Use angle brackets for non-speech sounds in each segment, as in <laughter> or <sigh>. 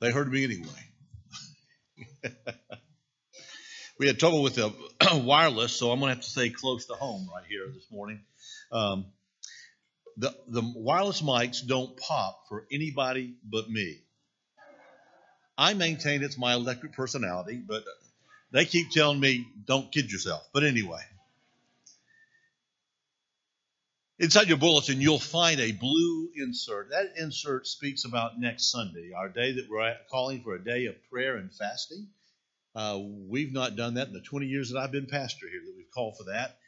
They heard me anyway. <laughs> we had trouble with the <clears throat> wireless, so I'm going to have to stay close to home right here this morning. Um, the, the wireless mics don't pop for anybody but me. I maintain it's my electric personality, but they keep telling me don't kid yourself. But anyway, inside your bulletin, you'll find a blue insert. That insert speaks about next Sunday, our day that we're calling for a day of prayer and fasting. Uh, we've not done that in the 20 years that I've been pastor here, that we've called for that.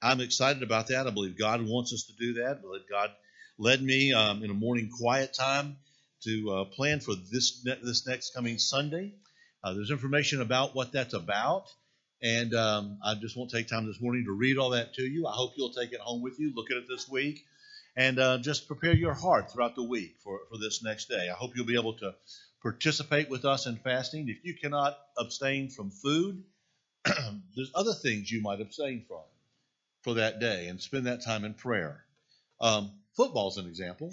I'm excited about that. I believe God wants us to do that. God led me um, in a morning quiet time to uh, plan for this this next coming Sunday. Uh, there's information about what that's about, and um, I just won't take time this morning to read all that to you. I hope you'll take it home with you, look at it this week, and uh, just prepare your heart throughout the week for, for this next day. I hope you'll be able to participate with us in fasting. If you cannot abstain from food, <clears throat> there's other things you might abstain from for that day and spend that time in prayer. Um, football's an example,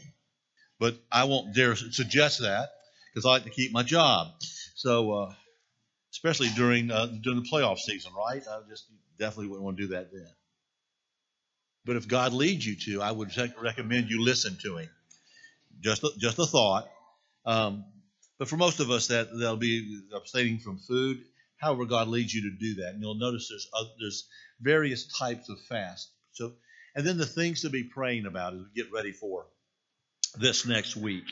but I won't dare suggest that because I like to keep my job. So, uh, especially during uh, during the playoff season, right? I just definitely wouldn't want to do that then. But if God leads you to, I would recommend you listen to Him. Just a, just a thought. Um, but for most of us, that that'll be abstaining from food. However, God leads you to do that, and you'll notice there's uh, there's various types of fast. So, and then the things to be praying about as we get ready for this next week.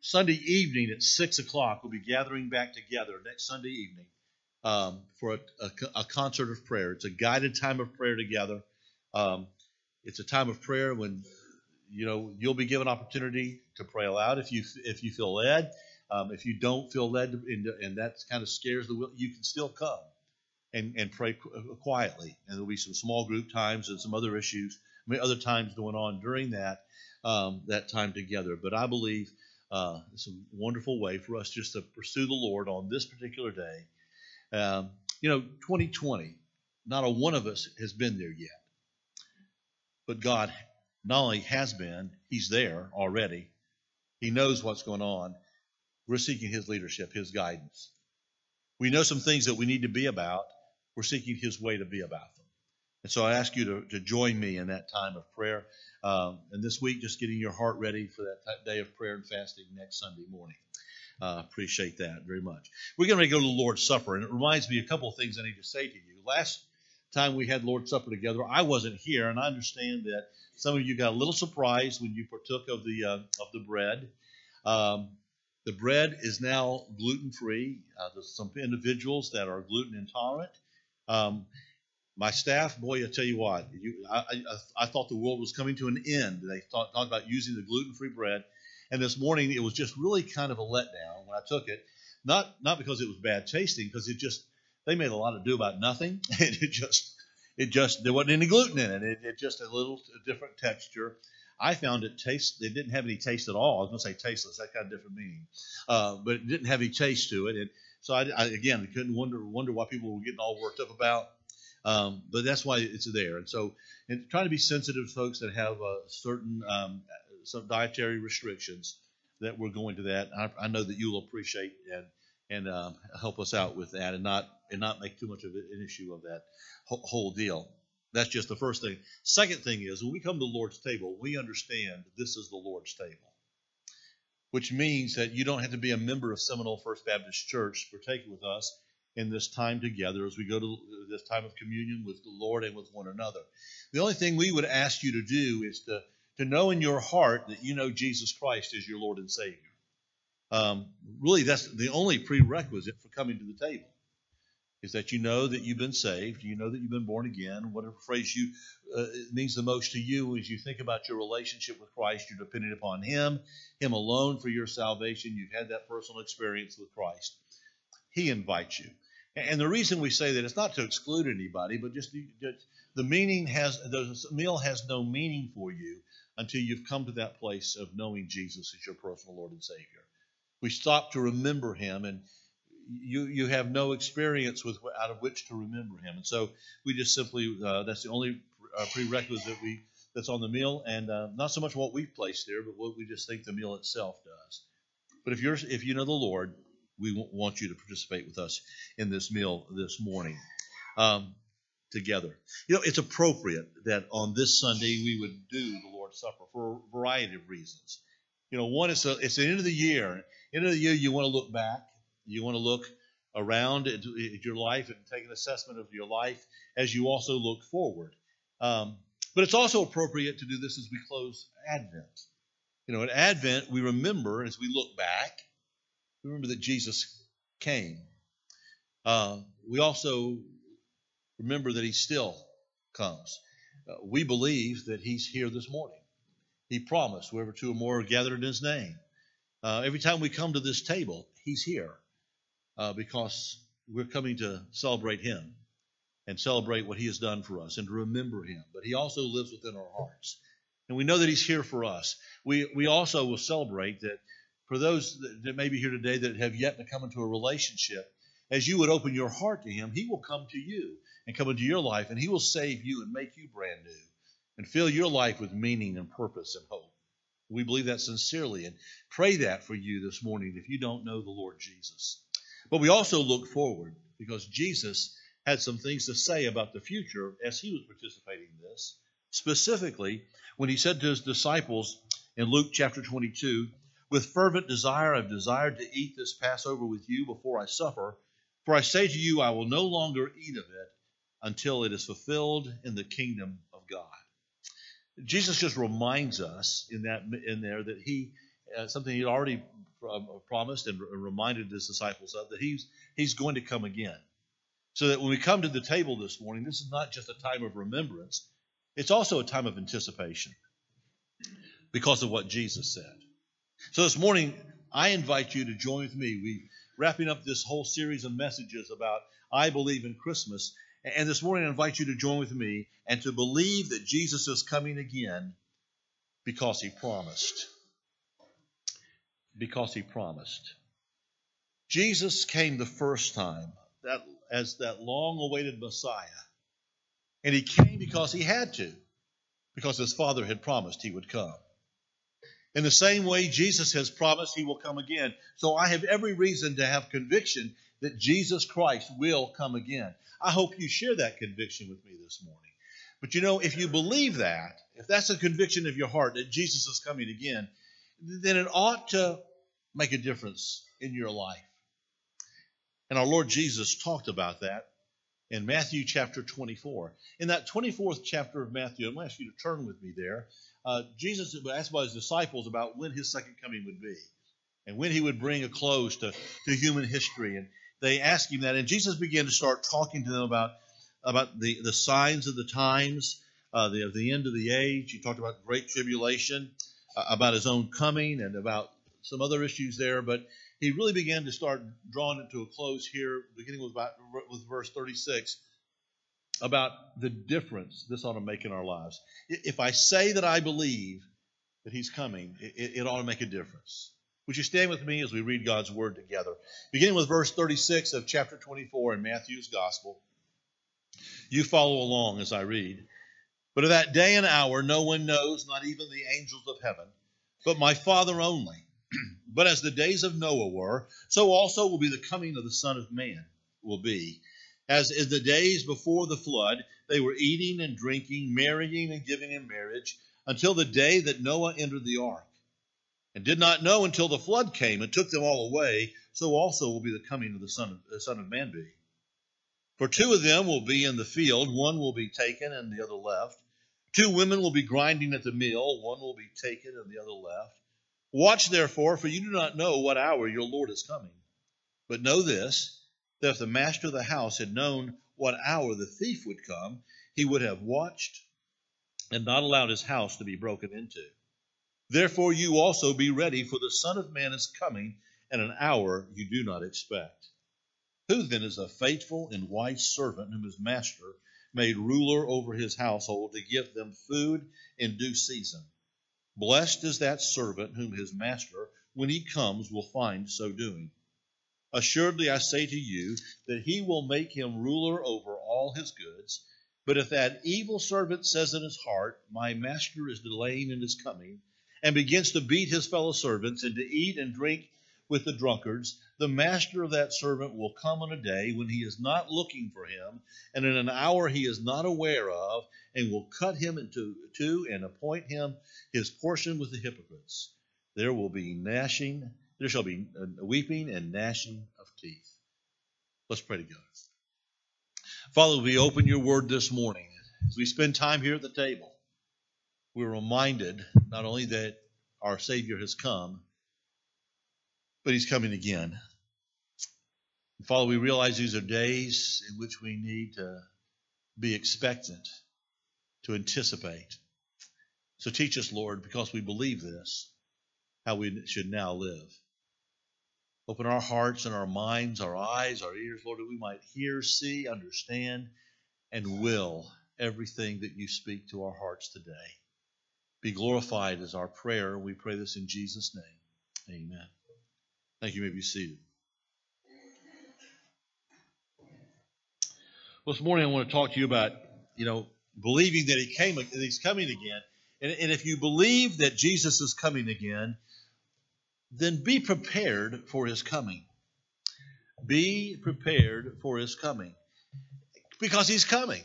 Sunday evening at six o'clock, we'll be gathering back together next Sunday evening um, for a, a, a, concert of prayer. It's a guided time of prayer together. Um, it's a time of prayer when you know you'll be given opportunity to pray aloud if you if you feel led. Um, if you don't feel led, and, and that kind of scares the will, you can still come and, and pray quietly. And there'll be some small group times and some other issues, I mean, other times going on during that um, that time together. But I believe uh, it's a wonderful way for us just to pursue the Lord on this particular day. Um, you know, 2020, not a one of us has been there yet. But God not only has been, He's there already. He knows what's going on. We're seeking His leadership, His guidance. We know some things that we need to be about. We're seeking His way to be about them. And so I ask you to, to join me in that time of prayer. Um, and this week, just getting your heart ready for that day of prayer and fasting next Sunday morning. Uh, appreciate that very much. We're going to go to the Lord's Supper, and it reminds me a couple of things I need to say to you. Last time we had Lord's Supper together, I wasn't here, and I understand that some of you got a little surprised when you partook of the uh, of the bread. Um, the bread is now gluten free. Uh, there's some individuals that are gluten intolerant. Um, my staff, boy, I tell you what, you, I, I, I, thought the world was coming to an end. They thought, talked about using the gluten-free bread, and this morning it was just really kind of a letdown when I took it. Not not because it was bad tasting, because it just they made a lot of do about nothing. <laughs> and it just it just there wasn't any gluten in it. It, it just a little a different texture. I found it taste. It didn't have any taste at all. I was going to say tasteless. That kind of different meaning, uh, but it didn't have any taste to it. And so I, I again couldn't wonder wonder why people were getting all worked up about um, but that's why it's there. And so, and trying to be sensitive to folks that have uh, certain um, some dietary restrictions that we're going to that. I, I know that you'll appreciate and and um, help us out with that, and not and not make too much of an issue of that whole deal. That's just the first thing. Second thing is when we come to the Lord's table, we understand this is the Lord's table, which means that you don't have to be a member of Seminole First Baptist Church to partake with us in this time together as we go to this time of communion with the Lord and with one another. The only thing we would ask you to do is to, to know in your heart that you know Jesus Christ is your Lord and Savior. Um, really, that's the only prerequisite for coming to the table is that you know that you've been saved, you know that you've been born again. Whatever phrase you uh, means the most to you as you think about your relationship with Christ, you're dependent upon Him, Him alone for your salvation. You've had that personal experience with Christ. He invites you. And the reason we say that it's not to exclude anybody, but just the meaning has the meal has no meaning for you until you've come to that place of knowing Jesus as your personal Lord and Savior. We stop to remember Him, and you you have no experience with out of which to remember Him, and so we just simply uh, that's the only uh, prerequisite we that's on the meal, and uh, not so much what we've placed there, but what we just think the meal itself does. But if you're if you know the Lord, we want you to participate with us in this meal this morning um, together. You know, it's appropriate that on this Sunday we would do the Lord's Supper for a variety of reasons. You know, one is a, it's the end of the year. End of the year, you want to look back. You want to look around at, at your life and take an assessment of your life as you also look forward. Um, but it's also appropriate to do this as we close Advent. You know, at Advent, we remember as we look back, we remember that Jesus came. Uh, we also remember that he still comes. Uh, we believe that he's here this morning. He promised, whoever two or more are gathered in his name. Uh, every time we come to this table, he's here uh, because we're coming to celebrate him and celebrate what he has done for us and to remember him. But he also lives within our hearts. And we know that he's here for us. We, we also will celebrate that for those that, that may be here today that have yet to come into a relationship, as you would open your heart to him, he will come to you and come into your life and he will save you and make you brand new and fill your life with meaning and purpose and hope. We believe that sincerely and pray that for you this morning if you don't know the Lord Jesus. But we also look forward because Jesus had some things to say about the future as he was participating in this. Specifically, when he said to his disciples in Luke chapter 22, With fervent desire I've desired to eat this Passover with you before I suffer. For I say to you, I will no longer eat of it until it is fulfilled in the kingdom of God. Jesus just reminds us in that in there that he uh, something he'd already promised and reminded his disciples of that he's he's going to come again. So that when we come to the table this morning, this is not just a time of remembrance, it's also a time of anticipation because of what Jesus said. So this morning, I invite you to join with me. We wrapping up this whole series of messages about I believe in Christmas. And this morning, I invite you to join with me and to believe that Jesus is coming again because he promised. Because he promised. Jesus came the first time that, as that long awaited Messiah. And he came because he had to, because his Father had promised he would come. In the same way, Jesus has promised he will come again. So I have every reason to have conviction that Jesus Christ will come again. I hope you share that conviction with me this morning. But you know, if you believe that, if that's a conviction of your heart that Jesus is coming again, then it ought to make a difference in your life. And our Lord Jesus talked about that in Matthew chapter 24. In that 24th chapter of Matthew, I'm going to ask you to turn with me there. Uh, Jesus asked by his disciples about when his second coming would be and when he would bring a close to, to human history. And they asked him that, and Jesus began to start talking to them about, about the, the signs of the times, uh, the, of the end of the age. He talked about great tribulation, uh, about his own coming, and about some other issues there. But he really began to start drawing it to a close here, beginning with, about, with verse 36 about the difference this ought to make in our lives. If I say that I believe that He's coming, it, it ought to make a difference. Would you stand with me as we read God's Word together? Beginning with verse 36 of chapter 24 in Matthew's Gospel. You follow along as I read. But of that day and hour no one knows, not even the angels of heaven, but my Father only. <clears throat> but as the days of Noah were, so also will be the coming of the Son of Man will be. As in the days before the flood, they were eating and drinking, marrying and giving in marriage, until the day that Noah entered the ark, and did not know until the flood came and took them all away. So also will be the coming of the Son of, the Son of Man be. For two of them will be in the field, one will be taken and the other left. Two women will be grinding at the mill, one will be taken and the other left. Watch therefore, for you do not know what hour your Lord is coming. But know this that if the master of the house had known what hour the thief would come, he would have watched and not allowed his house to be broken into. Therefore, you also be ready, for the Son of Man is coming at an hour you do not expect. Who then is a faithful and wise servant whom his master made ruler over his household to give them food in due season? Blessed is that servant whom his master, when he comes, will find so doing. Assuredly, I say to you that he will make him ruler over all his goods. But if that evil servant says in his heart, My master is delaying in his coming, and begins to beat his fellow servants, and to eat and drink with the drunkards, the master of that servant will come on a day when he is not looking for him, and in an hour he is not aware of, and will cut him into two and appoint him his portion with the hypocrites. There will be gnashing, there shall be weeping and gnashing of teeth. Let's pray to God. Father, we open your word this morning. As we spend time here at the table, we're reminded not only that our Savior has come, but he's coming again. Father, we realize these are days in which we need to be expectant, to anticipate. So teach us, Lord, because we believe this, how we should now live. Open our hearts and our minds, our eyes, our ears, Lord, that we might hear, see, understand, and will everything that you speak to our hearts today. Be glorified as our prayer. We pray this in Jesus' name. Amen. Thank you. you may be seated. Well, this morning I want to talk to you about, you know, believing that he came, that he's coming again. And, and if you believe that Jesus is coming again, then be prepared for his coming. Be prepared for his coming. Because he's coming.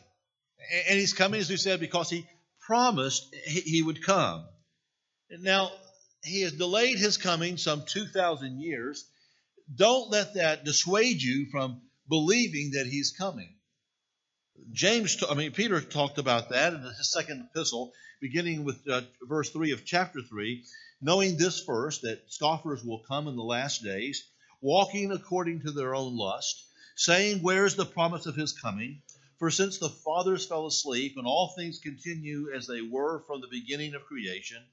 And he's coming, as we said, because he promised he would come. Now, he has delayed his coming some 2,000 years. Don't let that dissuade you from believing that he's coming. James, I mean, Peter talked about that in his second epistle, beginning with uh, verse 3 of chapter 3. Knowing this first, that scoffers will come in the last days, walking according to their own lust, saying, Where is the promise of his coming? For since the fathers fell asleep, and all things continue as they were from the beginning of creation,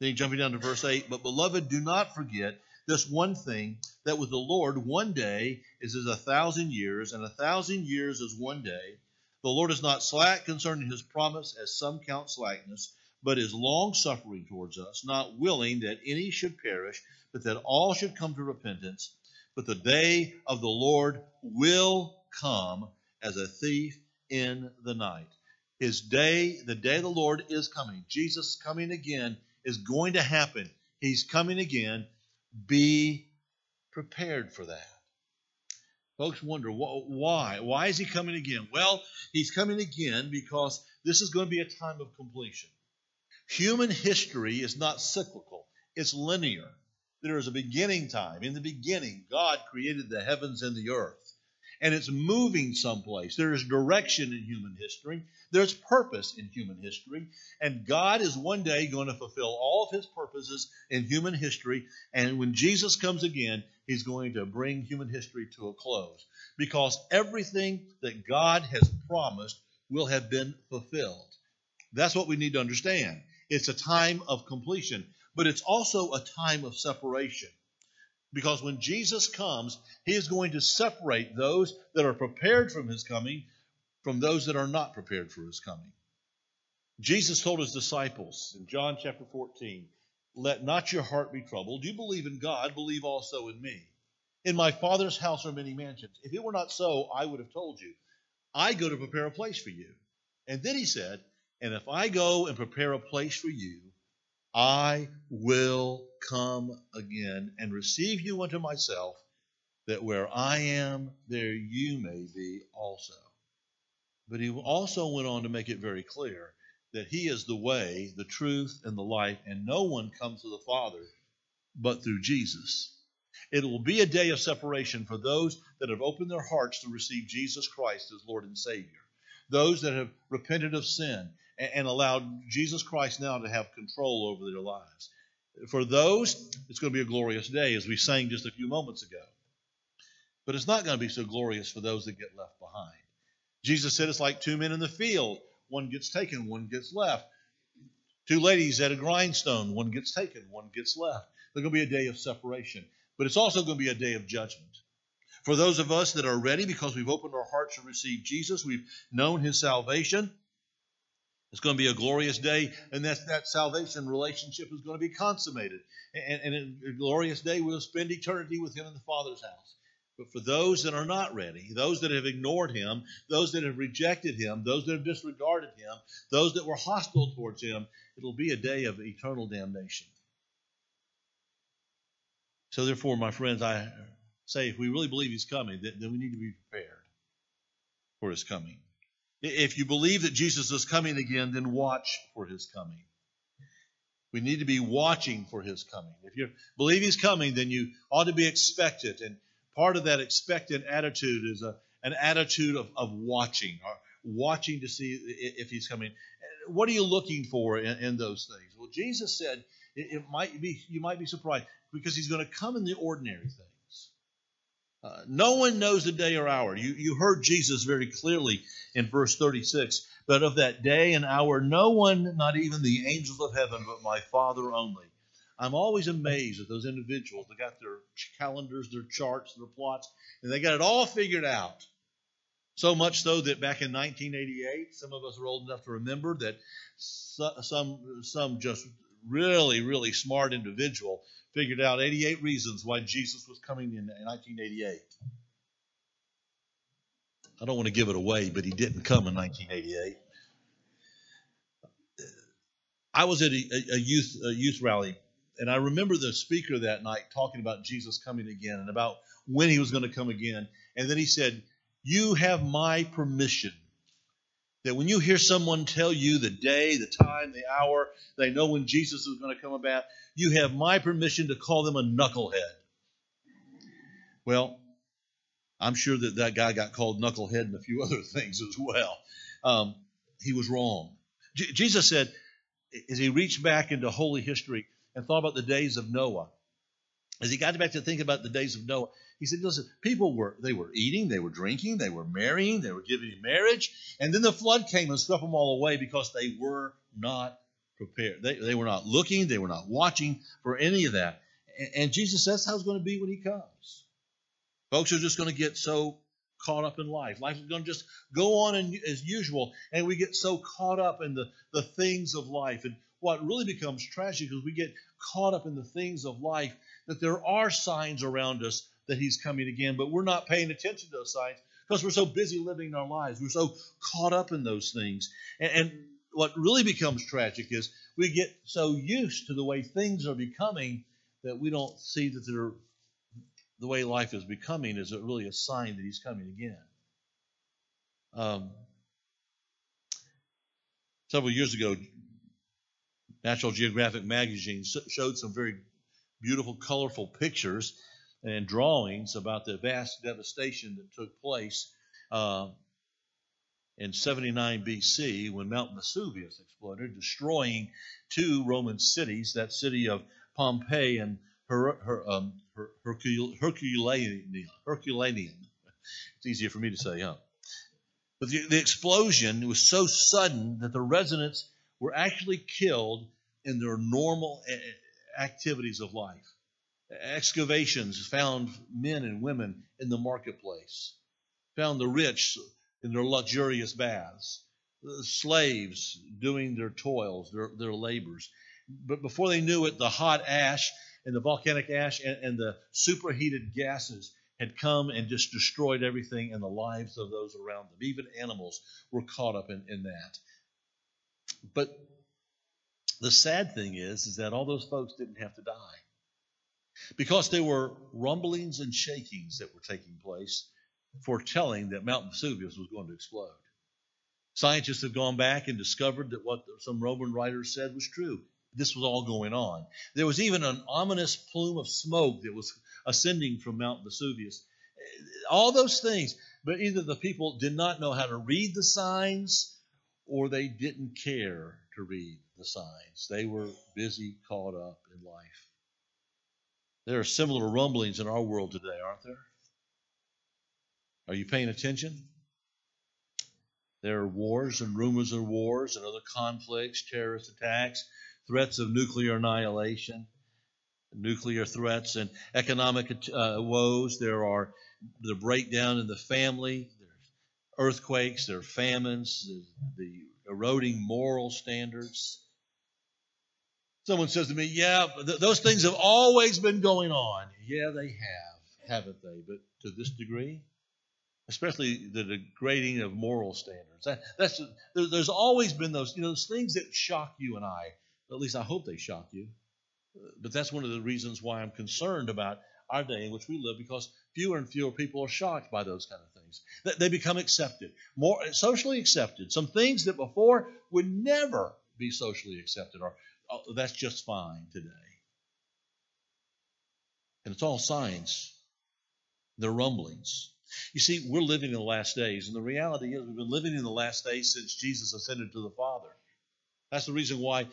then jumping down to verse 8, but beloved, do not forget this one thing that with the Lord one day is as a thousand years, and a thousand years is one day. The Lord is not slack concerning his promise, as some count slackness, but is long suffering towards us, not willing that any should perish, but that all should come to repentance. But the day of the Lord will come as a thief in the night. His day, the day of the Lord is coming. Jesus coming again is going to happen. He's coming again. Be prepared for that. Folks wonder why. Why is he coming again? Well, he's coming again because this is going to be a time of completion. Human history is not cyclical, it's linear. There is a beginning time. In the beginning, God created the heavens and the earth and it's moving someplace. There is direction in human history, there's purpose in human history, and God is one day going to fulfill all of his purposes in human history. And when Jesus comes again, he's going to bring human history to a close because everything that God has promised will have been fulfilled. That's what we need to understand. It's a time of completion, but it's also a time of separation. Because when Jesus comes, he is going to separate those that are prepared from his coming from those that are not prepared for his coming. Jesus told his disciples in John chapter 14, Let not your heart be troubled. You believe in God, believe also in me. In my Father's house are many mansions. If it were not so, I would have told you. I go to prepare a place for you. And then he said, And if I go and prepare a place for you, I will come again and receive you unto myself, that where I am, there you may be also. But he also went on to make it very clear that he is the way, the truth, and the life, and no one comes to the Father but through Jesus. It will be a day of separation for those that have opened their hearts to receive Jesus Christ as Lord and Savior, those that have repented of sin and allowed Jesus Christ now to have control over their lives. For those, it's going to be a glorious day, as we sang just a few moments ago. But it's not going to be so glorious for those that get left behind. Jesus said it's like two men in the field. One gets taken, one gets left. Two ladies at a grindstone, one gets taken, one gets left. There's going to be a day of separation. But it's also going to be a day of judgment. For those of us that are ready because we've opened our hearts to receive Jesus, we've known his salvation, it's going to be a glorious day, and that, that salvation relationship is going to be consummated. And, and a glorious day, we'll spend eternity with Him in the Father's house. But for those that are not ready, those that have ignored Him, those that have rejected Him, those that have disregarded Him, those that were hostile towards Him, it'll be a day of eternal damnation. So, therefore, my friends, I say if we really believe he's coming, then we need to be prepared for his coming. If you believe that Jesus is coming again, then watch for his coming. We need to be watching for his coming. If you believe he's coming, then you ought to be expectant. And part of that expectant attitude is a, an attitude of, of watching, or watching to see if he's coming. What are you looking for in, in those things? Well, Jesus said it, it, might be you might be surprised because he's going to come in the ordinary things. Uh, no one knows the day or hour. You, you heard Jesus very clearly in verse 36. But of that day and hour, no one, not even the angels of heaven, but my Father only. I'm always amazed at those individuals. They got their calendars, their charts, their plots, and they got it all figured out. So much so that back in 1988, some of us are old enough to remember that some some just really really smart individual figured out 88 reasons why Jesus was coming in 1988. I don't want to give it away, but he didn't come in 1988. I was at a, a youth a youth rally, and I remember the speaker that night talking about Jesus coming again and about when he was going to come again. And then he said, "You have my permission that when you hear someone tell you the day, the time, the hour, they know when Jesus is going to come about, you have my permission to call them a knucklehead. Well, I'm sure that that guy got called knucklehead and a few <laughs> other things as well. Um, he was wrong. J- Jesus said, as he reached back into holy history and thought about the days of Noah, as he got back to think about the days of Noah, he said, listen, people were, they were eating, they were drinking, they were marrying, they were giving in marriage, and then the flood came and swept them all away because they were not prepared. They, they were not looking, they were not watching for any of that. And, and Jesus says how it's going to be when he comes. Folks are just going to get so caught up in life. Life is going to just go on in, as usual, and we get so caught up in the, the things of life. And what really becomes tragic is we get caught up in the things of life that there are signs around us that he's coming again, but we're not paying attention to those signs because we're so busy living our lives. We're so caught up in those things. And, and what really becomes tragic is we get so used to the way things are becoming that we don't see that they're, the way life is becoming is really a sign that he's coming again. Um, several years ago, National Geographic magazine showed some very beautiful, colorful pictures and drawings about the vast devastation that took place uh, in 79 BC when Mount Vesuvius exploded, destroying two Roman cities, that city of Pompeii and Her, Her, um, Her, Hercul- Herculaneum. Herculaneum. It's easier for me to say, huh? But the, the explosion was so sudden that the residents were actually killed in their normal activities of life. Excavations found men and women in the marketplace, found the rich in their luxurious baths, the slaves doing their toils, their, their labors. But before they knew it, the hot ash and the volcanic ash and, and the superheated gases had come and just destroyed everything and the lives of those around them. Even animals were caught up in, in that. But the sad thing is, is that all those folks didn't have to die. Because there were rumblings and shakings that were taking place, foretelling that Mount Vesuvius was going to explode. Scientists have gone back and discovered that what some Roman writers said was true. This was all going on. There was even an ominous plume of smoke that was ascending from Mount Vesuvius. All those things, but either the people did not know how to read the signs or they didn't care to read the signs. They were busy, caught up in life. There are similar rumblings in our world today, aren't there? Are you paying attention? There are wars and rumors of wars and other conflicts, terrorist attacks, threats of nuclear annihilation, nuclear threats, and economic uh, woes. There are the breakdown in the family. There's earthquakes. There are famines. The eroding moral standards. Someone says to me, Yeah, th- those things have always been going on. Yeah, they have, haven't they? But to this degree? Especially the degrading of moral standards. That, that's there, There's always been those, you know, those things that shock you and I. At least I hope they shock you. But that's one of the reasons why I'm concerned about our day in which we live because fewer and fewer people are shocked by those kind of things. They become accepted, more socially accepted. Some things that before would never be socially accepted are oh, that's just fine today. And it's all signs. They're rumblings. You see, we're living in the last days, and the reality is we've been living in the last days since Jesus ascended to the Father. That's the reason why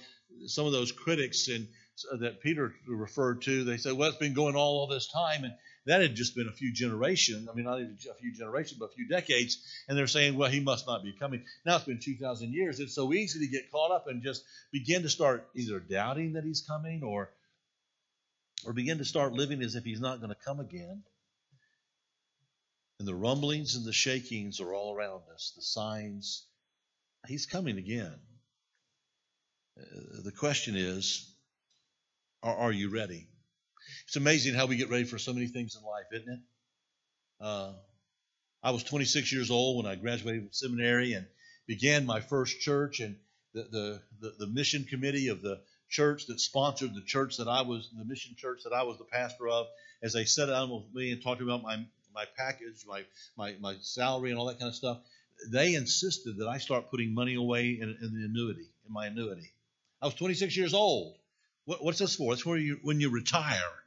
some of those critics in, uh, that Peter referred to, they said, well, it's been going all, all this time, and that had just been a few generations. I mean, not even a few generations, but a few decades. And they're saying, well, he must not be coming. Now it's been 2,000 years. It's so easy to get caught up and just begin to start either doubting that he's coming or, or begin to start living as if he's not going to come again. And the rumblings and the shakings are all around us, the signs. He's coming again. Uh, the question is are, are, you ready? It's amazing how we get ready for so many things in life, isn't it? Uh, I was 26 years old when I graduated from seminary and began my first church, and the, the, the, the mission committee of the church that sponsored the church that I was, the mission church that I was the pastor of, as they sat down with me and talked about my my package, my, my, my salary, and all that kind of stuff, they insisted that I start putting money away in, in the annuity, in my annuity. I was 26 years old. What, what's this for? It's for you when you retire.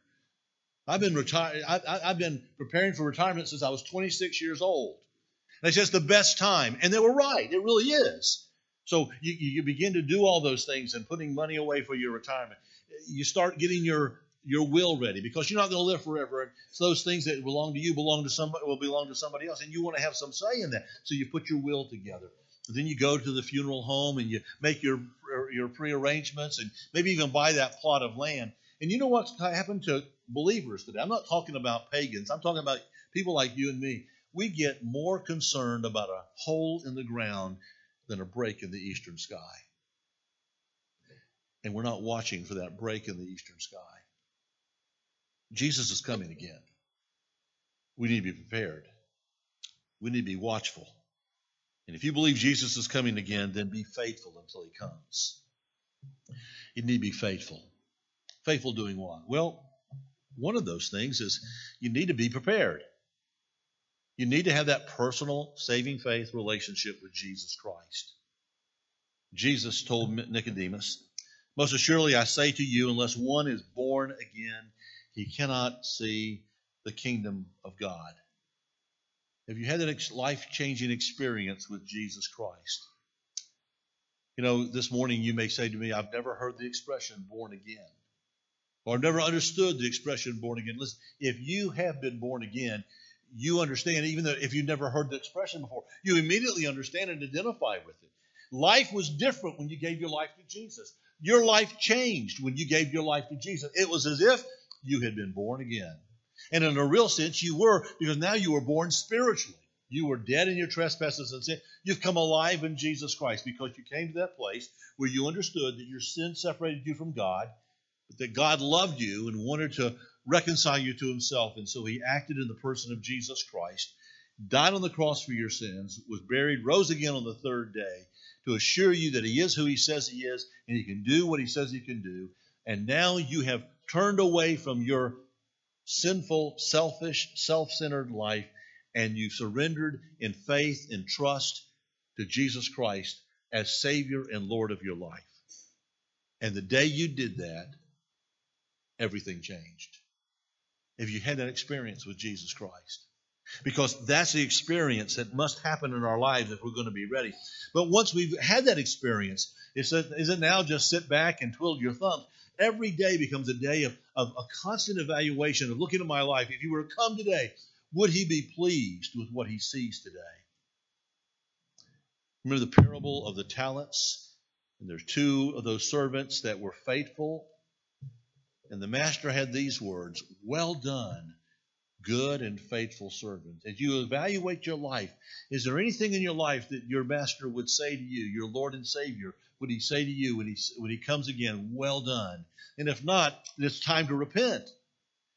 I've been retired. I've been preparing for retirement since I was 26 years old. It's just the best time, and they were right. It really is. So you, you begin to do all those things and putting money away for your retirement. You start getting your your will ready because you're not going to live forever. So those things that belong to you belong to somebody will belong to somebody else, and you want to have some say in that. So you put your will together. Then you go to the funeral home and you make your your prearrangements and maybe even buy that plot of land. And you know what's happened to believers today? I'm not talking about pagans. I'm talking about people like you and me. We get more concerned about a hole in the ground than a break in the eastern sky. And we're not watching for that break in the eastern sky. Jesus is coming again. We need to be prepared. We need to be watchful. And if you believe Jesus is coming again, then be faithful until he comes. You need to be faithful. Faithful doing what? Well, one of those things is you need to be prepared. You need to have that personal saving faith relationship with Jesus Christ. Jesus told Nicodemus, Most assuredly I say to you, unless one is born again, he cannot see the kingdom of God. Have you had that life changing experience with Jesus Christ? You know, this morning you may say to me, I've never heard the expression born again, or never understood the expression born again. Listen, if you have been born again, you understand, even though if you've never heard the expression before, you immediately understand and identify with it. Life was different when you gave your life to Jesus. Your life changed when you gave your life to Jesus. It was as if you had been born again. And in a real sense, you were, because now you were born spiritually. You were dead in your trespasses and sin. You've come alive in Jesus Christ because you came to that place where you understood that your sin separated you from God, but that God loved you and wanted to reconcile you to himself. And so he acted in the person of Jesus Christ, died on the cross for your sins, was buried, rose again on the third day to assure you that he is who he says he is and he can do what he says he can do. And now you have turned away from your sinful, selfish, self centered life, and you've surrendered in faith and trust to Jesus Christ as Savior and Lord of your life. And the day you did that, everything changed. If you had that experience with Jesus Christ. Because that's the experience that must happen in our lives if we're going to be ready. But once we've had that experience, is it now just sit back and twiddle your thumbs? every day becomes a day of, of a constant evaluation of looking at my life. If you were to come today, would he be pleased with what he sees today? Remember the parable of the talents? And there's two of those servants that were faithful. And the master had these words Well done, good and faithful servant. As you evaluate your life, is there anything in your life that your master would say to you, your Lord and Savior, would he say to you when he, when he comes again, Well done? And if not, it's time to repent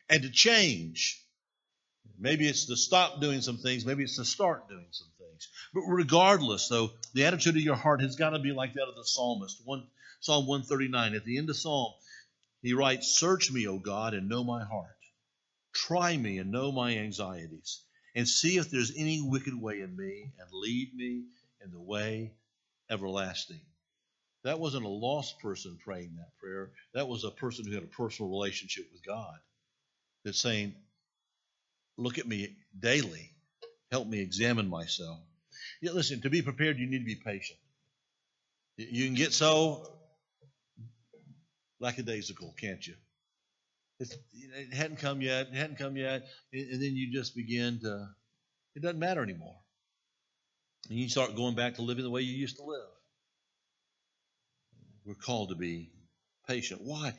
and to change. Maybe it's to stop doing some things, maybe it's to start doing some things. But regardless, though, the attitude of your heart has got to be like that of the psalmist. One, Psalm 139, at the end of Psalm, He writes, Search me, O God, and know my heart. Try me and know my anxieties, and see if there's any wicked way in me, and lead me in the way everlasting. That wasn't a lost person praying that prayer. That was a person who had a personal relationship with God that's saying, Look at me daily. Help me examine myself. Yeah, listen, to be prepared, you need to be patient. You can get so lackadaisical, can't you? It's, it hadn't come yet, it hadn't come yet, and then you just begin to, it doesn't matter anymore. And you start going back to living the way you used to live. We're called to be patient. Why?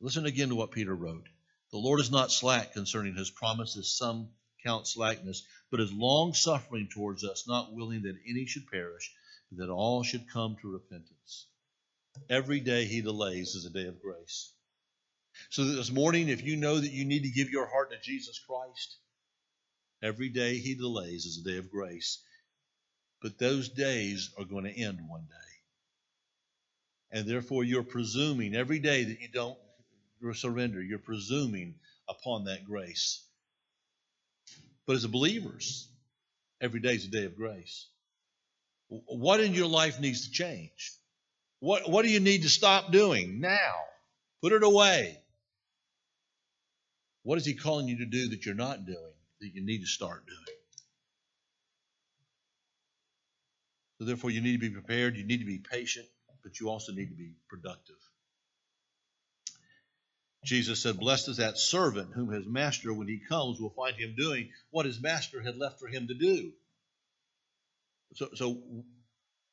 Listen again to what Peter wrote. The Lord is not slack concerning his promises, some count slackness, but is long suffering towards us, not willing that any should perish, but that all should come to repentance. Every day he delays is a day of grace. So that this morning, if you know that you need to give your heart to Jesus Christ, every day he delays is a day of grace. But those days are going to end one day. And therefore, you're presuming every day that you don't surrender, you're presuming upon that grace. But as a believers, every day is a day of grace. What in your life needs to change? What, what do you need to stop doing now? Put it away. What is He calling you to do that you're not doing, that you need to start doing? So, therefore, you need to be prepared, you need to be patient, but you also need to be productive. Jesus said, Blessed is that servant whom his master, when he comes, will find him doing what his master had left for him to do. So, so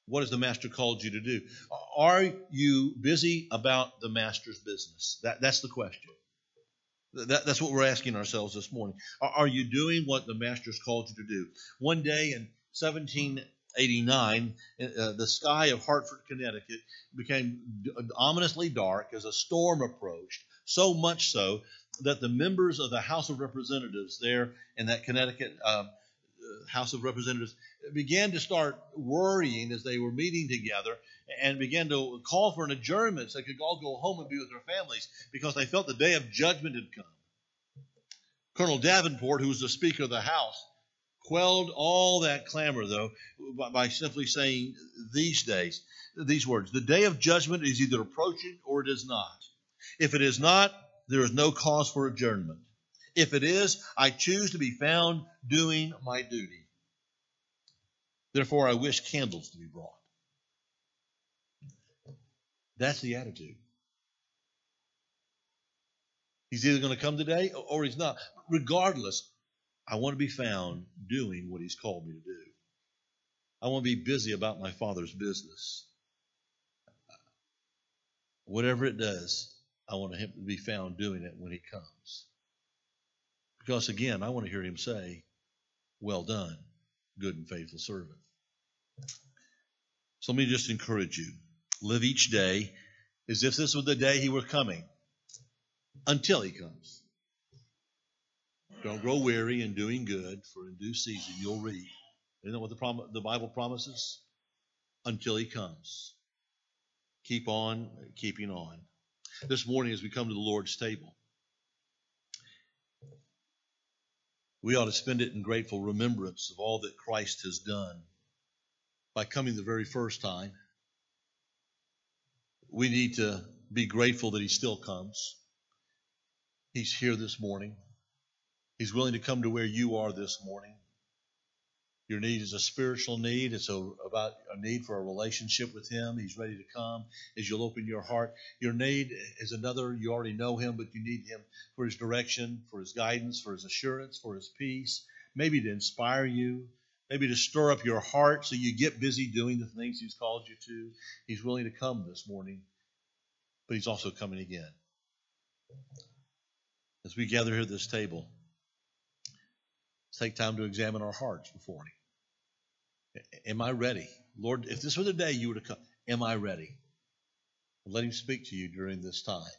what has the master called you to do? Are you busy about the master's business? That, that's the question. That, that's what we're asking ourselves this morning. Are, are you doing what the master's called you to do? One day in 1789, uh, the sky of Hartford, Connecticut became ominously dark as a storm approached, so much so that the members of the House of Representatives there in that Connecticut um, House of Representatives began to start worrying as they were meeting together and began to call for an adjournment so they could all go home and be with their families because they felt the day of judgment had come. Colonel Davenport, who was the Speaker of the House, quelled all that clamor, though, by simply saying these days, these words The day of judgment is either approaching or it is not. If it is not, there is no cause for adjournment. If it is, I choose to be found doing my duty. Therefore, I wish candles to be brought. That's the attitude. He's either going to come today or he's not. Regardless, I want to be found doing what he's called me to do. I want to be busy about my Father's business. Whatever it does, I want him to be found doing it when he comes. Because again, I want to hear him say, Well done, good and faithful servant. So let me just encourage you live each day as if this was the day he were coming until he comes. Don't grow weary in doing good, for in due season you'll reap. Isn't that what the, prom- the Bible promises? Until he comes. Keep on keeping on. This morning, as we come to the Lord's table, we ought to spend it in grateful remembrance of all that Christ has done by coming the very first time. We need to be grateful that He still comes. He's here this morning. He's willing to come to where you are this morning. Your need is a spiritual need. It's a, about a need for a relationship with Him. He's ready to come as you'll open your heart. Your need is another. You already know Him, but you need Him for His direction, for His guidance, for His assurance, for His peace, maybe to inspire you, maybe to stir up your heart so you get busy doing the things He's called you to. He's willing to come this morning, but He's also coming again. As we gather here at this table, let's take time to examine our hearts before Him. Am I ready? Lord, if this were the day you were to come, am I ready? Let him speak to you during this time.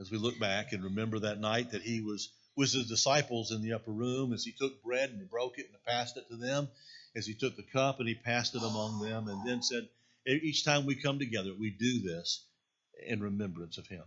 As we look back and remember that night that he was with his disciples in the upper room, as he took bread and he broke it and passed it to them, as he took the cup and he passed it among them, and then said, Each time we come together, we do this in remembrance of him.